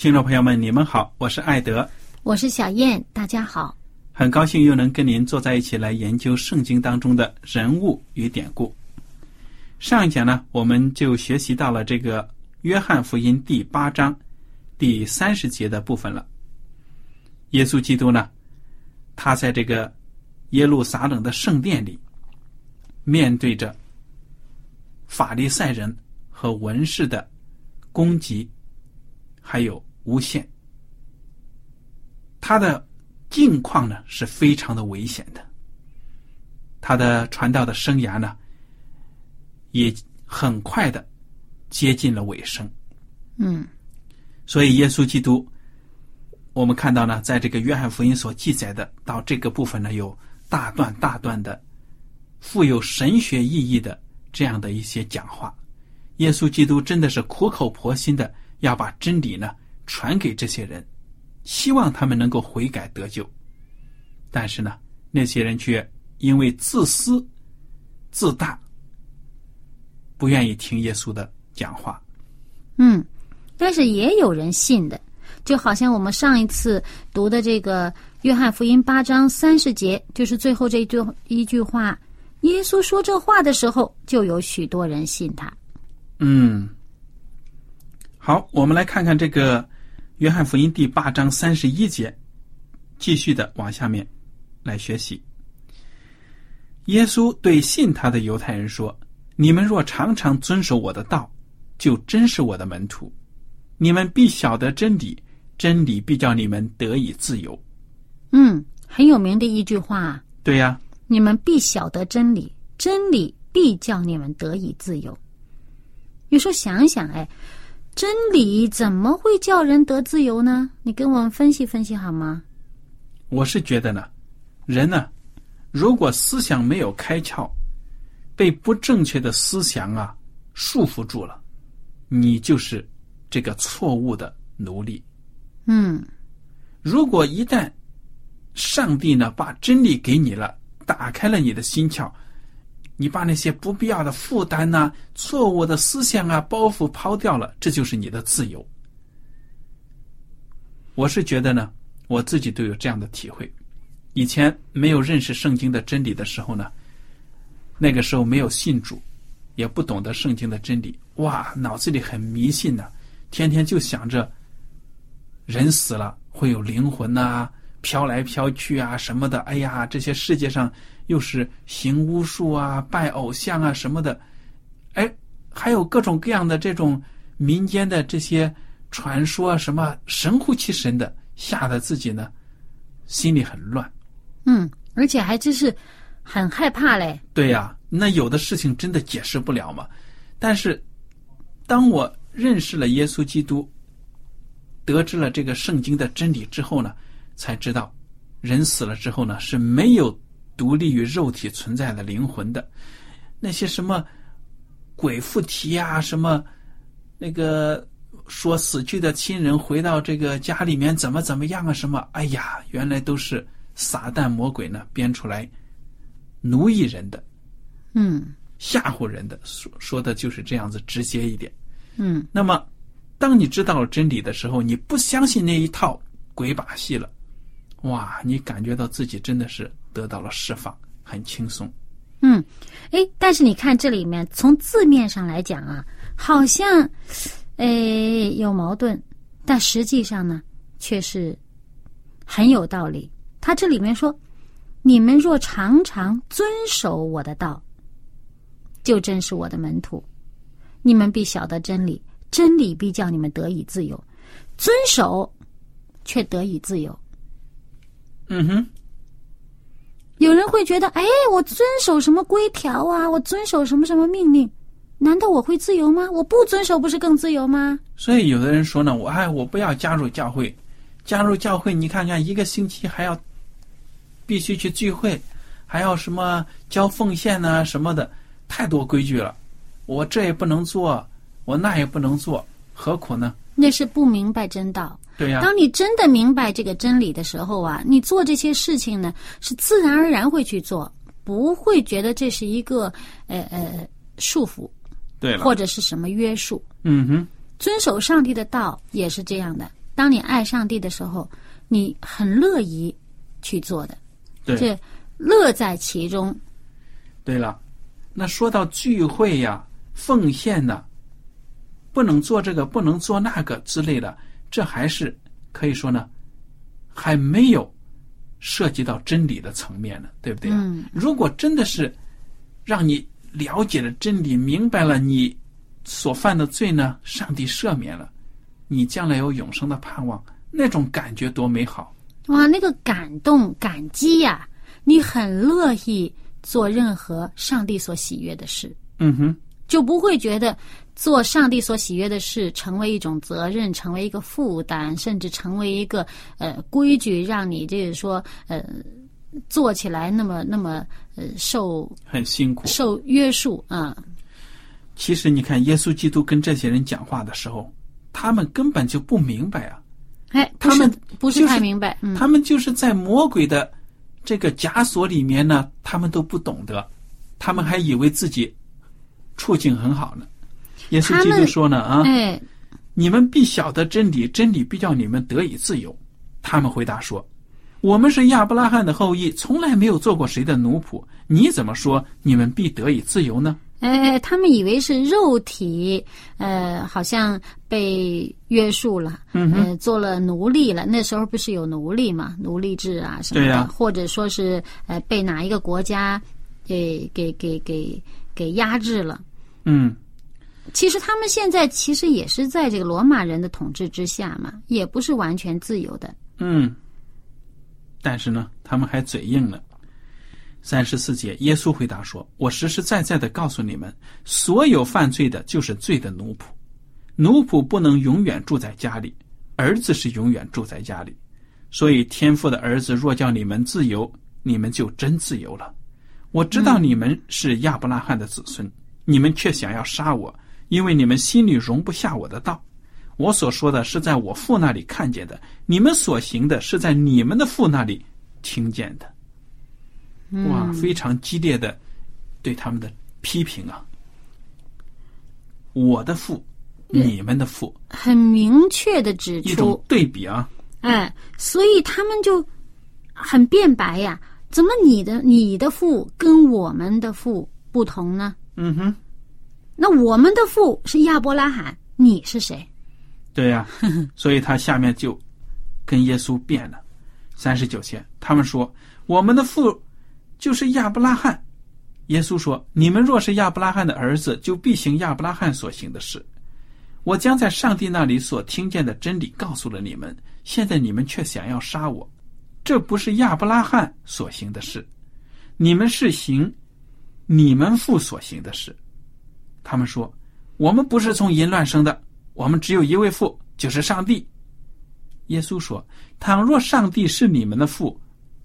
听众朋友们，你们好，我是艾德，我是小燕，大家好，很高兴又能跟您坐在一起来研究圣经当中的人物与典故。上一讲呢，我们就学习到了这个约翰福音第八章第三十节的部分了。耶稣基督呢，他在这个耶路撒冷的圣殿里，面对着法利赛人和文士的攻击，还有诬陷，他的境况呢是非常的危险的。他的传道的生涯呢。也很快的接近了尾声，嗯，所以耶稣基督，我们看到呢，在这个约翰福音所记载的到这个部分呢，有大段大段的富有神学意义的这样的一些讲话。耶稣基督真的是苦口婆心的要把真理呢传给这些人，希望他们能够悔改得救。但是呢，那些人却因为自私自大。不愿意听耶稣的讲话，嗯，但是也有人信的，就好像我们上一次读的这个约翰福音八章三十节，就是最后这一句一句话，耶稣说这话的时候，就有许多人信他。嗯，好，我们来看看这个约翰福音第八章三十一节，继续的往下面来学习。耶稣对信他的犹太人说。你们若常常遵守我的道，就真是我的门徒。你们必晓得真理，真理必叫你们得以自由。嗯，很有名的一句话。对呀，你们必晓得真理，真理必叫你们得以自由。有时候想想，哎，真理怎么会叫人得自由呢？你跟我们分析分析好吗？我是觉得呢，人呢，如果思想没有开窍。被不正确的思想啊束缚住了，你就是这个错误的奴隶。嗯，如果一旦上帝呢把真理给你了，打开了你的心窍，你把那些不必要的负担呐、错误的思想啊、包袱抛掉了，这就是你的自由。我是觉得呢，我自己都有这样的体会。以前没有认识圣经的真理的时候呢。那个时候没有信主，也不懂得圣经的真理，哇，脑子里很迷信呢，天天就想着人死了会有灵魂呐，飘来飘去啊什么的。哎呀，这些世界上又是行巫术啊、拜偶像啊什么的，哎，还有各种各样的这种民间的这些传说，什么神乎其神的，吓得自己呢心里很乱。嗯，而且还真是。很害怕嘞，对呀，那有的事情真的解释不了嘛。但是，当我认识了耶稣基督，得知了这个圣经的真理之后呢，才知道，人死了之后呢是没有独立于肉体存在的灵魂的。那些什么鬼附体呀，什么那个说死去的亲人回到这个家里面怎么怎么样啊？什么？哎呀，原来都是撒旦魔鬼呢编出来奴役人的，嗯吓唬人的，说说的就是这样子，直接一点。嗯那么，当你知道了真理的时候，你不相信那一套鬼把戏了，哇，你感觉到自己真的是得到了释放，很轻松。嗯，哎，但是你看这里面，从字面上来讲啊，好像，哎，有矛盾，但实际上呢，却是很有道理。他这里面说：“你们若常常遵守我的道，就真是我的门徒，你们必晓得真理，真理必叫你们得以自由。遵守，却得以自由。”嗯哼，有人会觉得，哎，我遵守什么规条啊？我遵守什么什么命令？难道我会自由吗？我不遵守不是更自由吗？所以有的人说呢，我哎，我不要加入教会，加入教会，你看看一个星期还要必须去聚会，还要什么交奉献呐、什么的，太多规矩了。我这也不能做，我那也不能做，何苦呢？那是不明白真道。对呀、当你真的明白这个真理的时候啊，你做这些事情呢，是自然而然会去做，不会觉得这是一个呃呃束缚对了，或者是什么约束。嗯哼，遵守上帝的道也是这样的。当你爱上帝的时候，你很乐意去做的，对。这乐在其中。对了，那说到聚会呀、奉献呐、不能做这个，不能做那个之类的，这还是可以说呢，还没有涉及到真理的层面呢，对不对啊？嗯如果真的是让你了解了真理，明白了你所犯的罪呢，上帝赦免了，你将来有永生的盼望，那种感觉多美好！哇，那个感动、感激呀、你很乐意做任何上帝所喜悦的事，嗯哼，就不会觉得做上帝所喜悦的事成为一种责任，成为一个负担，甚至成为一个呃规矩，让你这个说呃做起来那么那么呃受很辛苦。受约束啊。其实你看，耶稣基督跟这些人讲话的时候，他们根本就不明白啊，哎，他们不是太明白，嗯，他们就是在魔鬼的这个枷锁里面呢，他们都不懂得，他们还以为自己处境很好呢。耶稣基督说呢啊，哎，你们必晓得真理，真理必叫你们得以自由。他们回答说：“我们是亚伯拉罕的后裔，从来没有做过谁的奴仆。你怎么说你们必得以自由呢哎，他们以为是肉体，呃，好像被约束了，嗯呃，做了奴隶了。那时候不是有奴隶嘛，奴隶制啊什么的，或者说是呃被哪一个国家给给给给给压制了。？”嗯，其实他们现在其实也是在这个罗马人的统治之下嘛，也不是完全自由的。嗯，但是呢，他们还嘴硬了。三十四节，耶稣回答说：“我实实在在的告诉你们，所有犯罪的，就是罪的奴仆。奴仆不能永远住在家里，儿子是永远住在家里。所以天父的儿子若叫你们自由，你们就真自由了。我知道你们是亚伯拉罕的子孙，你们却想要杀我，因为你们心里容不下我的道。我所说的是在我父那里看见的，你们所行的是在你们的父那里听见的。哇，非常激烈的对他们的批评啊！我的父，你们的父，很明确的指一种出，对比啊！哎，所以他们就很辩白呀。怎么你的你的父跟我们的父不同呢？嗯哼，那我们的父是亚伯拉罕，你是谁？对呀、所以他下面就跟耶稣辩了。三十九节，他们说我们的父就是亚伯拉罕。耶稣说：“你们若是亚伯拉罕的儿子，就必行亚伯拉罕所行的事。我将在上帝那里所听见的真理告诉了你们，现在你们却想要杀我，这不是亚伯拉罕所行的事，你们是行你们父所行的事。”他们说：“我们不是从淫乱生的，我们只有一位父，就是上帝。”耶稣说：“倘若上帝是你们的父，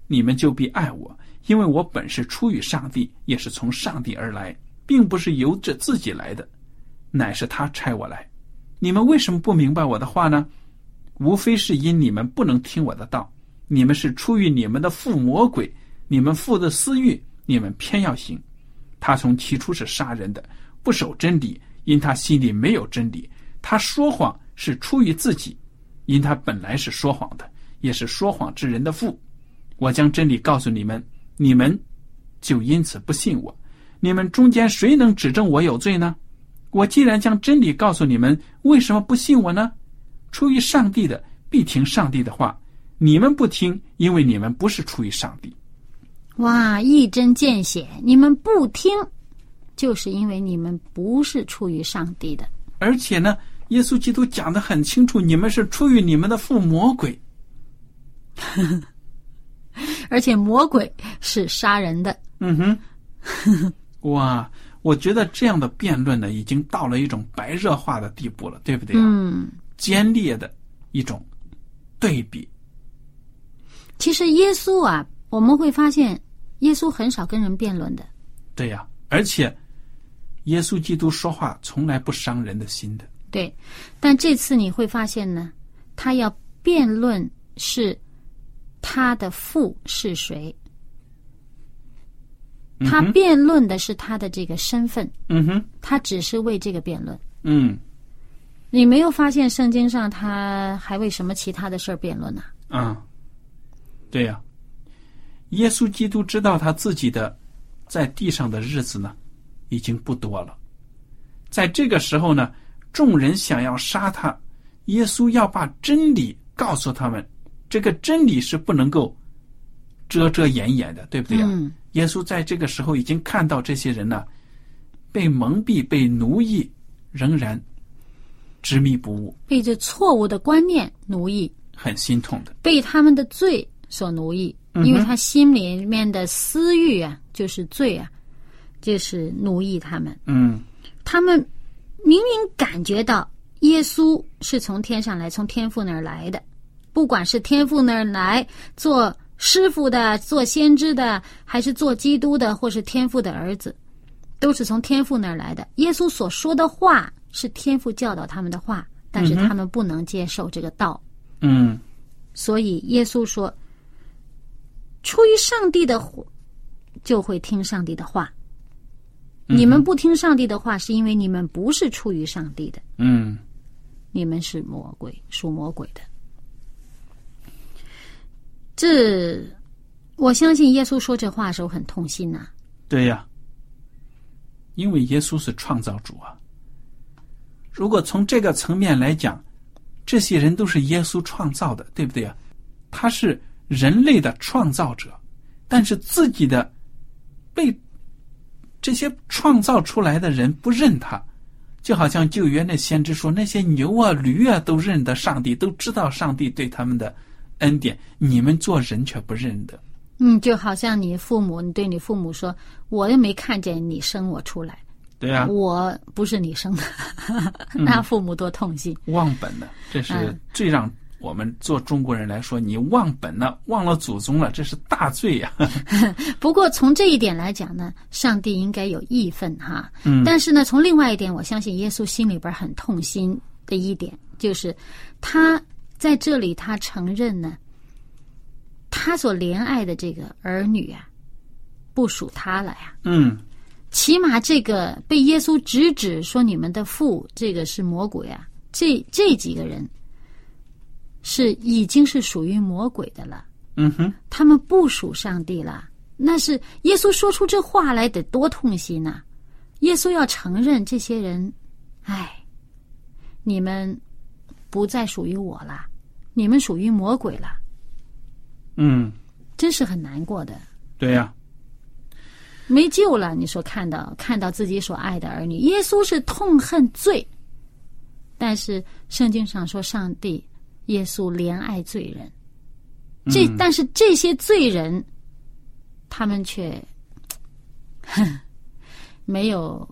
你们就必爱我，因为我本是出于上帝，也是从上帝而来。并不是由着自己来的，乃是他差我来。你们为什么不明白我的话呢？无非是因你们不能听我的道，你们是出于你们的父魔鬼，你们父的私欲，你们偏要行。他从起初是杀人的，不守真理，因他心里没有真理。他说谎是出于自己，因他本来是说谎的，也是说谎之人的父。我将真理告诉你们，你们就因此不信我。你们中间谁能指证我有罪呢？我既然将真理告诉你们，为什么不信我呢？出于上帝的必听上帝的话，你们不听，因为你们不是出于上帝。哇，一针见血！你们不听，就是因为你们不是出于上帝的。而且呢，耶稣基督讲的很清楚，你们是出于你们的父魔鬼。而且魔鬼是杀人的。嗯哼，哇，我觉得这样的辩论呢，已经到了一种白热化的地步了，对不对？嗯，尖烈的一种对比。其实耶稣啊，我们会发现，耶稣很少跟人辩论的。对呀，而且耶稣基督说话从来不伤人的心的。对，但这次你会发现呢，他要辩论是他的父是谁，他辩论的是他的这个身份，嗯哼，他只是为这个辩论。嗯。你没有发现圣经上他还为什么其他的事儿辩论呢？啊，对呀，耶稣基督知道他自己的在地上的日子呢，已经不多了。在这个时候呢，众人想要杀他，耶稣要把真理告诉他们，这个真理是不能够遮遮掩掩的，对不对呀？嗯耶稣在这个时候已经看到这些人呢，被蒙蔽、被奴役，仍然执迷不悟，被这错误的观念奴役，很心痛的。被他们的罪所奴役，嗯因为他心里面的私欲啊，就是罪啊，就是奴役他们。嗯他们明明感觉到耶稣是从天上来，从天父那儿来的，不管是天父那儿来做师傅的、做先知的，还是做基督的，或是天父的儿子，都是从天父那儿来的。耶稣所说的话是天父教导他们的话，但是他们不能接受这个道，嗯所以耶稣说：“出于上帝的火，就会听上帝的话。你们不听上帝的话，是因为你们不是出于上帝的，嗯你们是魔鬼，属魔鬼的。这，我相信耶稣说这话的时候很痛心呐、对呀，因为耶稣是创造主啊。如果从这个层面来讲，这些人都是耶稣创造的，对不对啊？他是人类的创造者，但是自己的被这些创造出来的人不认他，就好像旧约那先知说，那些牛啊、驴啊都认得上帝，都知道上帝对他们的恩典，你们做人却不认得。嗯，就好像你父母，你对你父母说：“我又没看见你生我出来，对呀、我不是你生的。” 那父母多痛心。忘本了，这是嗯最让我们做中国人来说，你忘本了，忘了祖宗了，这是大罪呀、不过从这一点来讲呢，上帝应该有义愤哈。嗯但是呢，从另外一点，我相信耶稣心里边很痛心的一点，就是他在这里他承认呢，他所怜爱的这个儿女啊，不属他了呀。嗯起码这个被耶稣直指说你们的父这个是魔鬼啊，这这几个人是已经是属于魔鬼的了。嗯哼，他们不属上帝了，那是耶稣说出这话来得多痛心呐、耶稣要承认这些人，哎，你们不再属于我了，你们属于魔鬼了，嗯，真是很难过的，对呀、没救了。你说看到看到自己所爱的儿女，耶稣是痛恨罪，但是圣经上说上帝耶稣怜爱罪人。这嗯但是这些罪人，他们却，哼，没有，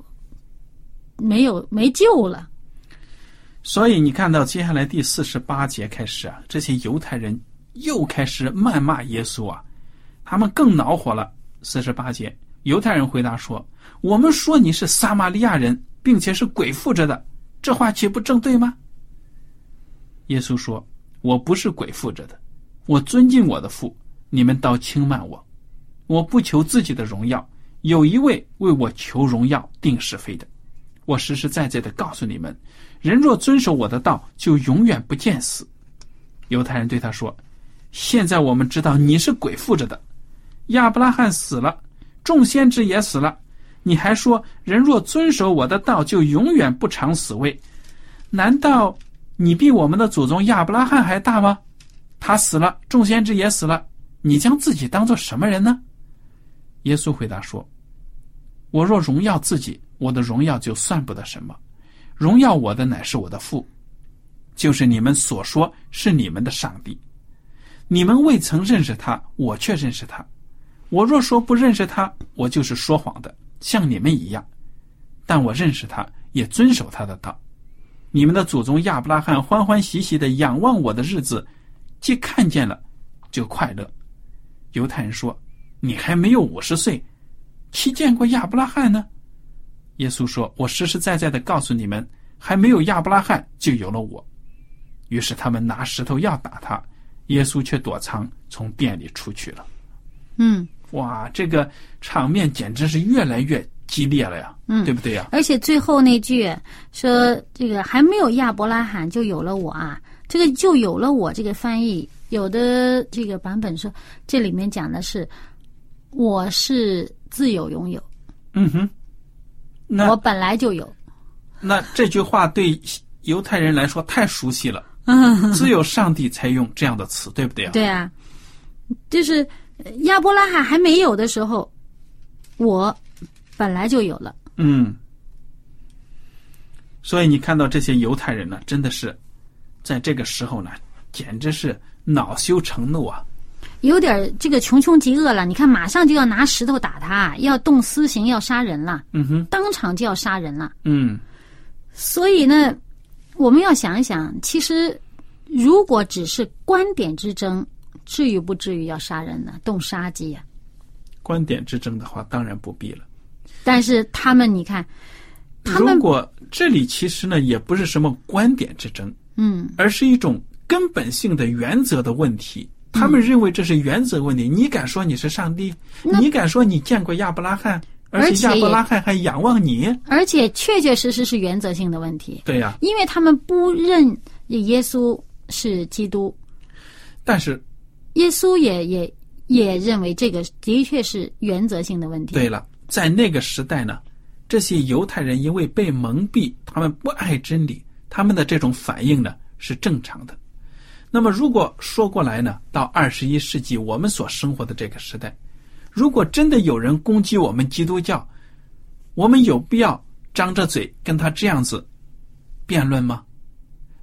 没有没救了。所以你看到接下来第四十八节开始啊，这些犹太人又开始谩骂耶稣啊，他们更恼火了。四十八节，犹太人回答说：“我们说你是撒玛利亚人，并且是鬼附着的，这话岂不正对吗？”耶稣说：“我不是鬼附着的，我尊敬我的父，你们倒轻慢我。我不求自己的荣耀，有一位为我求荣耀、定是非的。我实实在在的告诉你们，人若遵守我的道，就永远不见死。”犹太人对他说：“现在我们知道你是鬼附着的。亚伯拉罕死了，众先知也死了，你还说人若遵守我的道，就永远不尝死味？难道？”你比我们的祖宗亚伯拉罕还大吗？他死了，众先知也死了，你将自己当做什么人呢？耶稣回答说：“我若荣耀自己，我的荣耀就算不得什么。荣耀我的乃是我的父，就是你们所说是你们的上帝。你们未曾认识他，我却认识他。我若说不认识他，我就是说谎的，像你们一样。但我认识他，也遵守他的道。”你们的祖宗亚伯拉罕欢欢喜喜的仰望我的日子，既看见了，就快乐。犹太人说：“你还没有五十岁，岂见过亚伯拉罕呢？”耶稣说：“我实实在在的告诉你们，还没有亚伯拉罕，就有了我。”于是他们拿石头要打他，耶稣却躲藏，从店里出去了。嗯，哇，这个场面简直是越来越……激烈了呀，嗯，对不对呀？而且最后那句说这个还没有亚伯拉罕就有了我啊，这个就有了我。这个翻译有的这个版本说这里面讲的是我是自有拥有，嗯哼，那我本来就有。那这句话对犹太人来说太熟悉了，只有上帝才用这样的词，对不对啊？对啊，就是亚伯拉罕还没有的时候，我。本来就有了，嗯，所以你看到这些犹太人呢，真的是在这个时候呢，简直是恼羞成怒啊，有点这个穷凶极恶了。你看，马上就要拿石头打他，要动私刑，要杀人了，嗯哼，当场就要杀人了，嗯。所以呢，我们要想一想，其实如果只是观点之争，至于不至于要杀人呢？动杀机呀？观点之争的话，当然不必了。但是他们，你看，他们如果这里其实呢，也不是什么观点之争，嗯，而是一种根本性的原则的问题。他们认为这是原则问题。你敢说你是上帝？你敢说你见过亚伯拉罕？而且亚伯拉罕还仰望你？而且确确实实是原则性的问题。对呀，因为他们不认耶稣是基督，但是耶稣也也也认为这个的确是原则性的问题。对了。在那个时代呢，这些犹太人因为被蒙蔽，他们不爱真理，他们的这种反应呢是正常的。那么如果说过来呢，到二十一世纪我们所生活的这个时代，如果真的有人攻击我们基督教，我们有必要张着嘴跟他这样子辩论吗？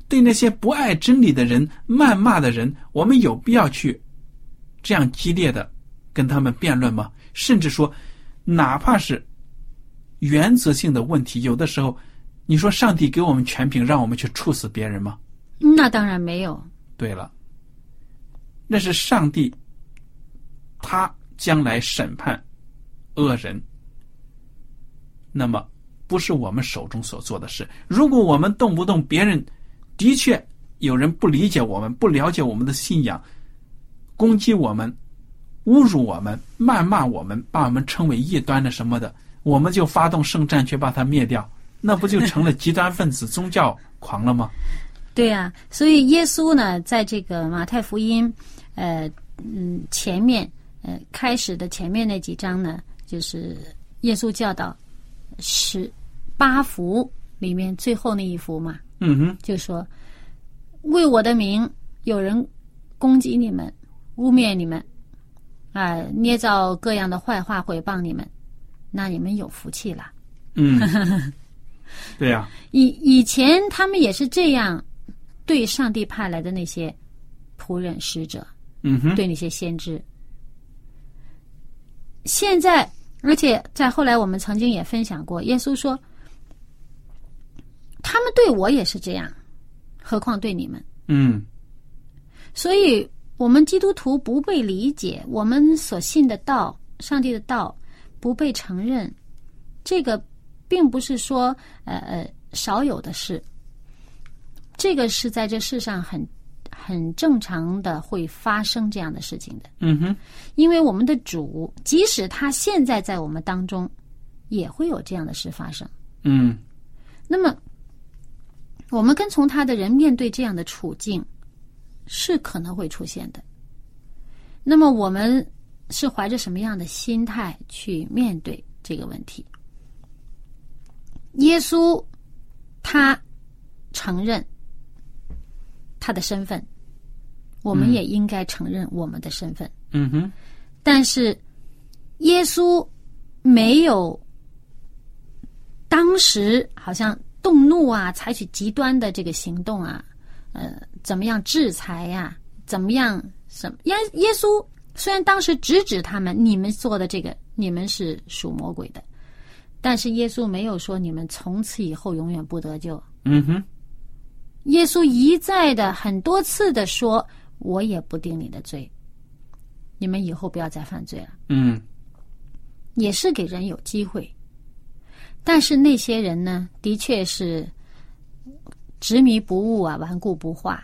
对那些不爱真理的人、谩骂的人，我们有必要去这样激烈的跟他们辩论吗？甚至说？哪怕是原则性的问题，有的时候，你说上帝给我们权柄，让我们去处死别人吗？那当然没有。对了，那是上帝，他将来审判恶人，那么不是我们手中所做的事。如果我们动不动别人的确有人不理解我们，不了解我们的信仰，攻击我们。侮辱我们、谩骂我们、把我们称为异端的什么的，我们就发动圣战去把它灭掉，那不就成了极端分子、宗教狂了吗？对呀，所以耶稣呢，在这个马太福音，呃，嗯，前面呃开始的前面那几章呢，就是耶稣教导十八福里面最后那一幅嘛，嗯哼，就说为我的名有人攻击你们、污蔑你们。啊，捏造各样的坏话毁谤你们，那你们有福气了。嗯，对呀。以以前他们也是这样对上帝派来的那些仆人使者，嗯哼，对那些先知。现在，而且在后来，我们曾经也分享过，耶稣说，他们对我也是这样，何况对你们？嗯，所以。我们基督徒不被理解，我们所信的道，上帝的道，不被承认，这个并不是说呃呃少有的事，这个是在这世上很很正常的会发生这样的事情的。嗯哼，因为我们的主，即使他现在在我们当中，也会有这样的事发生。嗯那么，我们跟从他的人面对这样的处境，是可能会出现的。那么，我们是怀着什么样的心态去面对这个问题？耶稣他承认他的身份，我们嗯也应该承认我们的身份。嗯哼，但是耶稣没有当时好像动怒啊，采取极端的这个行动啊，呃，怎么样制裁呀、怎么样什么？耶耶稣虽然当时直指他们，你们做的这个，你们是属魔鬼的，但是耶稣没有说你们从此以后永远不得救。嗯哼，耶稣一再的很多次的说：“我也不定你的罪，你们以后不要再犯罪了。”嗯也是给人有机会。但是那些人呢，的确是执迷不悟啊，顽固不化。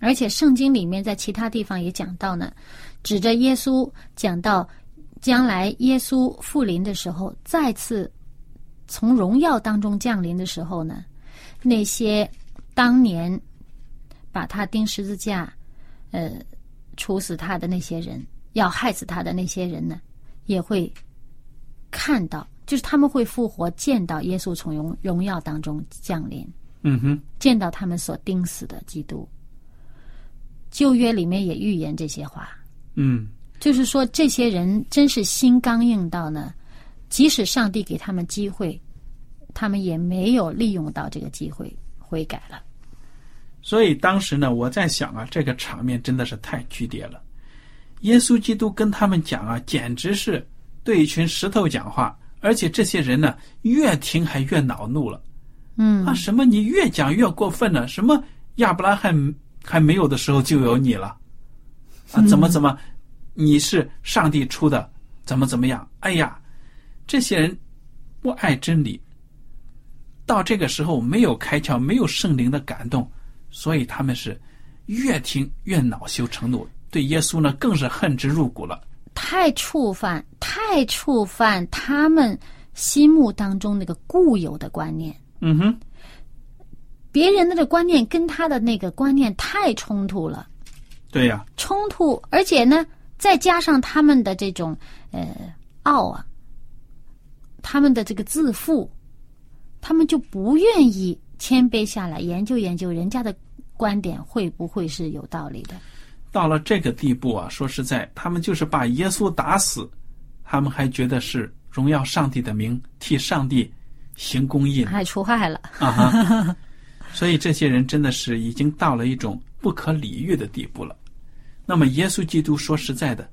而且圣经里面在其他地方也讲到呢，指着耶稣讲到将来耶稣复临的时候，再次从荣耀当中降临的时候呢，那些当年把他钉十字架，呃，处死他的那些人，要害死他的那些人呢，也会看到，就是他们会复活，见到耶稣从荣荣耀当中降临，嗯哼，见到他们所钉死的基督。旧约里面也预言这些话，嗯就是说这些人真是心刚硬到呢，即使上帝给他们机会，他们也没有利用到这个机会悔改了。所以当时呢，我在想啊，这个场面真的是太剧烈了。耶稣基督跟他们讲啊，简直是对一群石头讲话，而且这些人呢，越听还越恼怒了。嗯啊，什么你越讲越过分了？什么亚伯拉罕还没有的时候就有你了？啊，怎么怎么，你是上帝出的？怎么怎么样？哎呀，这些人不爱真理，到这个时候没有开窍，没有圣灵的感动，所以他们是越听越恼羞成怒，对耶稣呢更是恨之入骨了。太触犯，太触犯他们心目当中那个固有的观念。嗯哼，别人的这观念跟他的那个观念太冲突了，对呀、冲突，而且呢，再加上他们的这种呃傲啊，他们的这个自负，他们就不愿意谦卑下来研究研究人家的观点会不会是有道理的。到了这个地步啊，说实在，他们就是把耶稣打死，他们还觉得是荣耀上帝的名，替上帝行公义呢还出害了，啊哈！所以这些人真的是已经到了一种不可理喻的地步了。那么耶稣基督说实在的，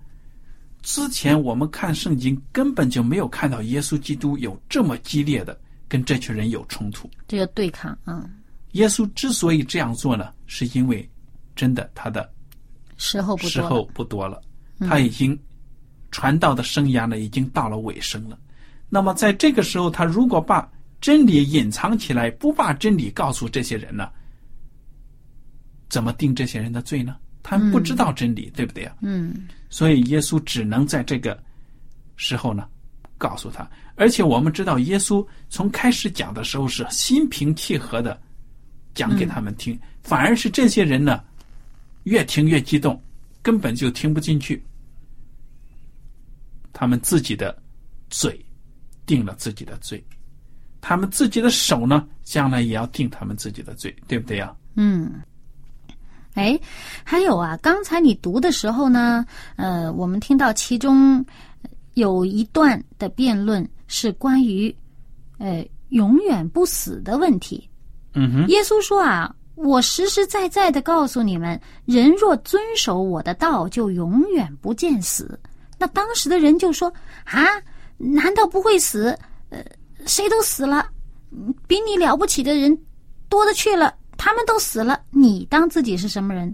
之前我们看圣经根本就没有看到耶稣基督有这么激烈的跟这群人有冲突。这个对抗啊、耶稣之所以这样做呢，是因为真的他的时候不多时候不多了，他已经传道的生涯呢已经到了尾声了。那么在这个时候，他如果把真理隐藏起来，不把真理告诉这些人呢，怎么定这些人的罪呢？他们不知道真理，对不对啊？嗯所以耶稣只能在这个时候呢，告诉他。而且我们知道，耶稣从开始讲的时候是心平气和的讲给他们听，反而是这些人呢，越听越激动，根本就听不进去。他们自己的嘴定了自己的罪，他们自己的手呢，将来也要定他们自己的罪，对不对呀、嗯。哎，还有啊，刚才你读的时候呢，呃，我们听到其中有一段的辩论是关于呃永远不死的问题。嗯哼，耶稣说啊，我实实在在的告诉你们，人若遵守我的道，就永远不见死。那当时的人就说啊，难道不会死？呃，谁都死了，嗯比你了不起的人多的去了，他们都死了，你当自己是什么人？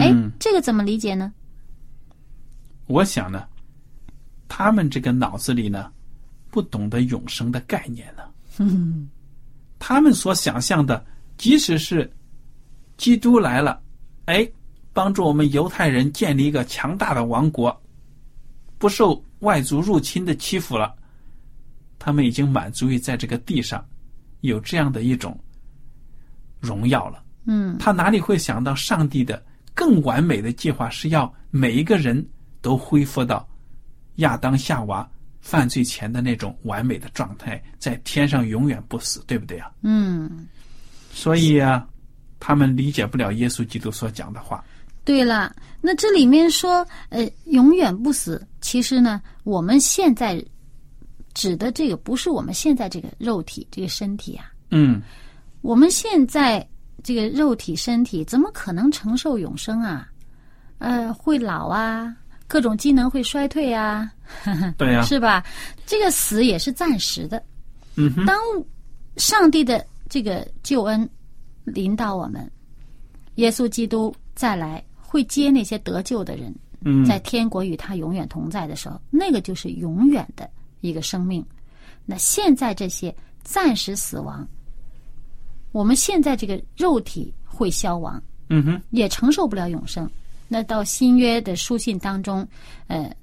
哎嗯，，这个怎么理解呢？我想呢，他们这个脑子里呢，不懂得永生的概念呢。嗯他们所想象的，即使是基督来了，哎，帮助我们犹太人建立一个强大的王国，不受外族入侵的欺负了，他们已经满足于在这个地上有这样的一种荣耀了。嗯他哪里会想到上帝的更完美的计划是要每一个人都恢复到亚当夏娃犯罪前的那种完美的状态，在天上永远不死，对不对啊？嗯，所以啊，他们理解不了耶稣基督所讲的话。对了，那这里面说，呃，永远不死，其实呢，我们现在指的这个不是我们现在这个肉体这个身体啊，嗯，我们现在这个肉体身体怎么可能承受永生啊？呃，会老啊，各种机能会衰退啊，对呀、是吧？这个死也是暂时的。嗯哼，当上帝的这个救恩临到我们，耶稣基督再来会接那些得救的人，嗯，在天国与他永远同在的时候，那个就是永远的一个生命。那现在这些暂时死亡，我们现在这个肉体会消亡，嗯哼，也承受不了永生。那到新约的书信当中，呃，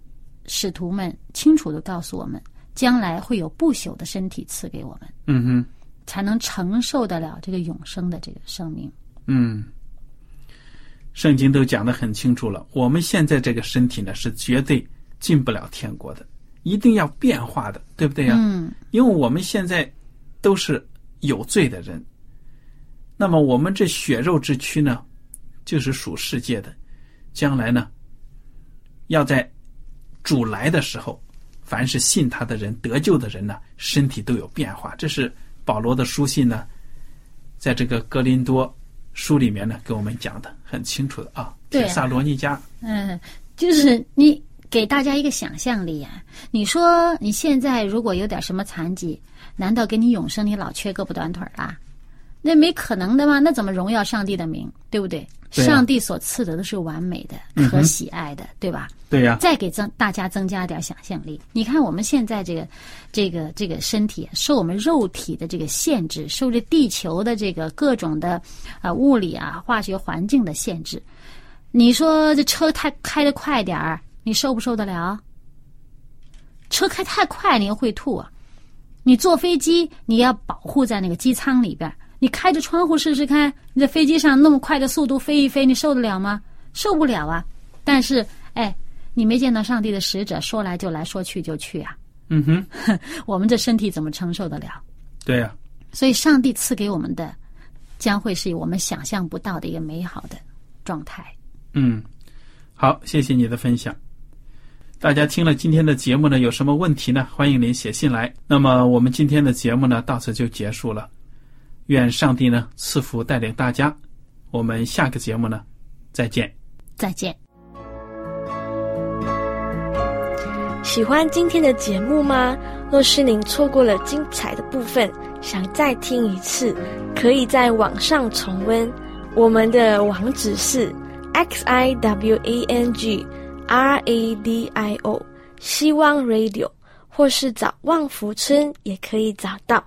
使徒们清楚的告诉我们，将来会有不朽的身体赐给我们，嗯哼，才能承受得了这个永生的这个生命。嗯，圣经都讲得很清楚了。我们现在这个身体呢，是绝对进不了天国的，一定要变化的，对不对呀、嗯因为我们现在都是有罪的人，那么我们这血肉之躯呢，就是属世界的，将来呢，要在主来的时候，凡是信他的人、得救的人呢，身体都有变化。这是保罗的书信呢，在这个格林多书里面呢，给我们讲的很清楚的啊。对啊帖撒罗尼加，嗯，就是你给大家一个想象力啊。你说你现在如果有点什么残疾，难道给你永生你老缺胳膊短腿儿啊？那没可能的嘛，那怎么荣耀上帝的名，对不对？上帝所赐的都是完美的、嗯哼可喜爱的，对吧？对呀、再给增大家增加点想象力。你看我们现在这个这个这个身体受我们肉体的这个限制，受这地球的这个各种的啊、物理啊化学环境的限制。你说这车太开的快点儿，你受不受得了？车开太快，你又会吐啊！你坐飞机，你要保护在那个机舱里边儿，你开着窗户试试看，你在飞机上那么快的速度飞一飞，你受得了吗？受不了啊！但是，哎，你没见到上帝的使者，说来就来，说去就去啊！嗯哼，我们这身体怎么承受得了？对呀、所以，上帝赐给我们的，将会是我们想象不到的一个美好的状态。嗯，好，谢谢你的分享。大家听了今天的节目呢，有什么问题呢？欢迎您写信来。那么我们今天的节目呢，到此就结束了。愿上帝呢赐福带领大家。我们下个节目呢，再见。再见。喜欢今天的节目吗？若是您错过了精彩的部分，想再听一次，可以在网上重温。我们的网址是 x i w a n g r a d i o 希望 Radio，或是找旺福村也可以找到。